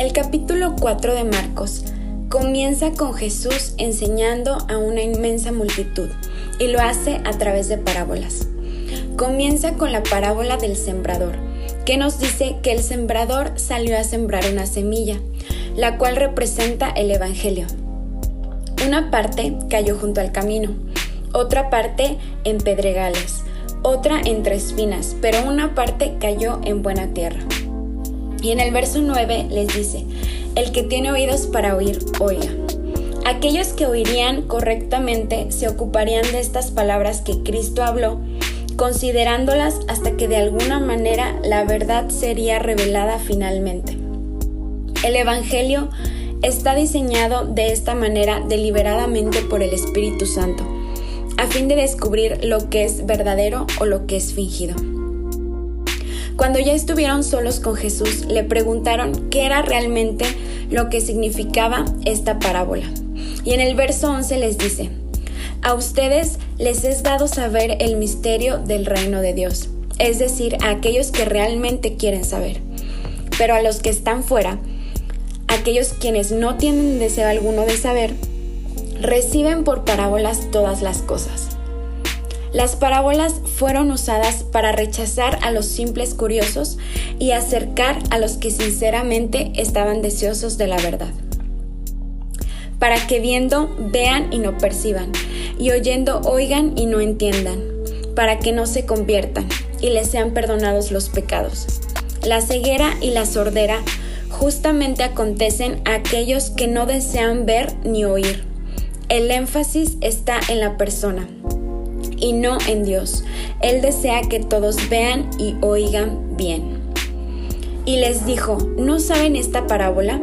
El capítulo 4 de Marcos comienza con Jesús enseñando a una inmensa multitud y lo hace a través de parábolas. Comienza con la parábola del sembrador, que nos dice que el sembrador salió a sembrar una semilla, la cual representa el Evangelio. Una parte cayó junto al camino, otra parte en pedregales, otra entre espinas, pero una parte cayó en buena tierra. Y en el verso 9 les dice, el que tiene oídos para oír, oiga. Aquellos que oirían correctamente se ocuparían de estas palabras que Cristo habló, considerándolas hasta que de alguna manera la verdad sería revelada finalmente. El Evangelio está diseñado de esta manera deliberadamente por el Espíritu Santo, a fin de descubrir lo que es verdadero o lo que es fingido. Cuando ya estuvieron solos con Jesús, le preguntaron qué era realmente lo que significaba esta parábola. Y en el verso 11 les dice, a ustedes les es dado saber el misterio del reino de Dios, es decir, a aquellos que realmente quieren saber. Pero a los que están fuera, aquellos quienes no tienen deseo alguno de saber, reciben por parábolas todas las cosas las parábolas fueron usadas para rechazar a los simples curiosos y acercar a los que sinceramente estaban deseosos de la verdad. Para que viendo vean y no perciban, y oyendo oigan y no entiendan, para que no se conviertan y les sean perdonados los pecados. La ceguera y la sordera justamente acontecen a aquellos que no desean ver ni oír. El énfasis está en la persona y no en Dios. Él desea que todos vean y oigan bien. Y les dijo, ¿no saben esta parábola?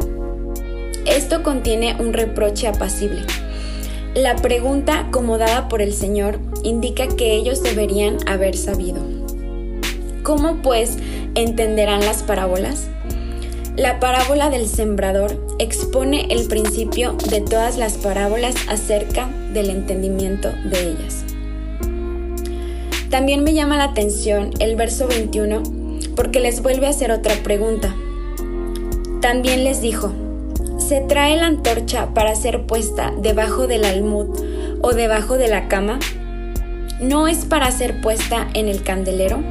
Esto contiene un reproche apacible. La pregunta, acomodada por el Señor, indica que ellos deberían haber sabido. ¿Cómo pues entenderán las parábolas? La parábola del sembrador expone el principio de todas las parábolas acerca del entendimiento de ellas. También me llama la atención el verso 21 porque les vuelve a hacer otra pregunta. También les dijo, ¿se trae la antorcha para ser puesta debajo del almud o debajo de la cama? ¿No es para ser puesta en el candelero?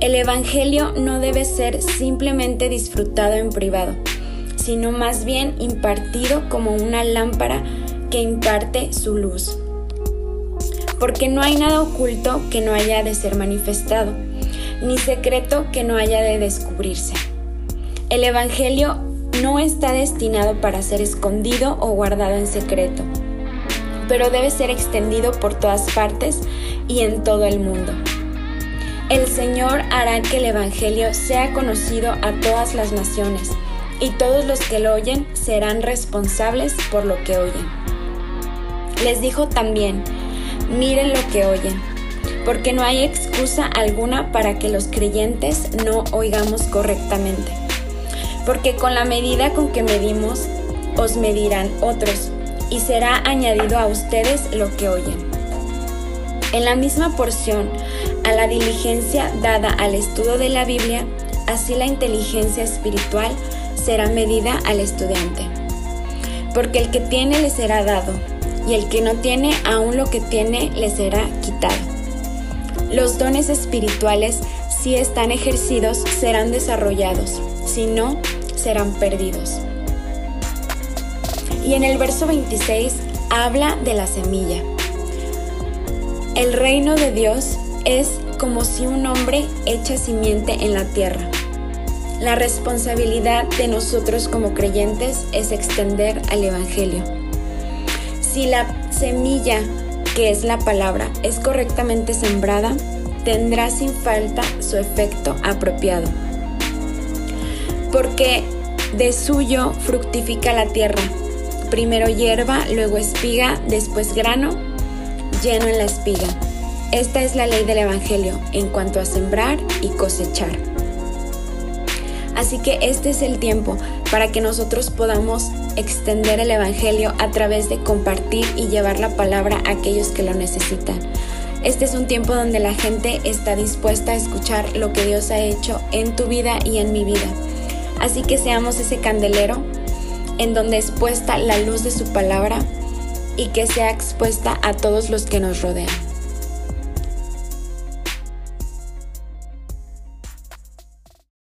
El Evangelio no debe ser simplemente disfrutado en privado, sino más bien impartido como una lámpara que imparte su luz porque no hay nada oculto que no haya de ser manifestado, ni secreto que no haya de descubrirse. El Evangelio no está destinado para ser escondido o guardado en secreto, pero debe ser extendido por todas partes y en todo el mundo. El Señor hará que el Evangelio sea conocido a todas las naciones, y todos los que lo oyen serán responsables por lo que oyen. Les dijo también, miren lo que oyen, porque no hay excusa alguna para que los creyentes no oigamos correctamente. Porque con la medida con que medimos, os medirán otros, y será añadido a ustedes lo que oyen. En la misma porción, a la diligencia dada al estudio de la Biblia, así la inteligencia espiritual será medida al estudiante. Porque el que tiene le será dado, y el que no tiene, aún lo que tiene le será quitado. Los dones espirituales, si están ejercidos, serán desarrollados, si no, serán perdidos. Y en el verso 26 habla de la semilla. El reino de Dios es como si un hombre echa simiente en la tierra. La responsabilidad de nosotros como creyentes es extender al Evangelio. Si la semilla, que es la palabra, es correctamente sembrada, tendrá sin falta su efecto apropiado. Porque de suyo fructifica la tierra, primero hierba, luego espiga, después grano, lleno en la espiga. Esta es la ley del Evangelio en cuanto a sembrar y cosechar. Así que este es el tiempo para que nosotros podamos extender el Evangelio a través de compartir y llevar la palabra a aquellos que lo necesitan. Este es un tiempo donde la gente está dispuesta a escuchar lo que Dios ha hecho en tu vida y en mi vida. Así que seamos ese candelero en donde es puesta la luz de su palabra y que sea expuesta a todos los que nos rodean.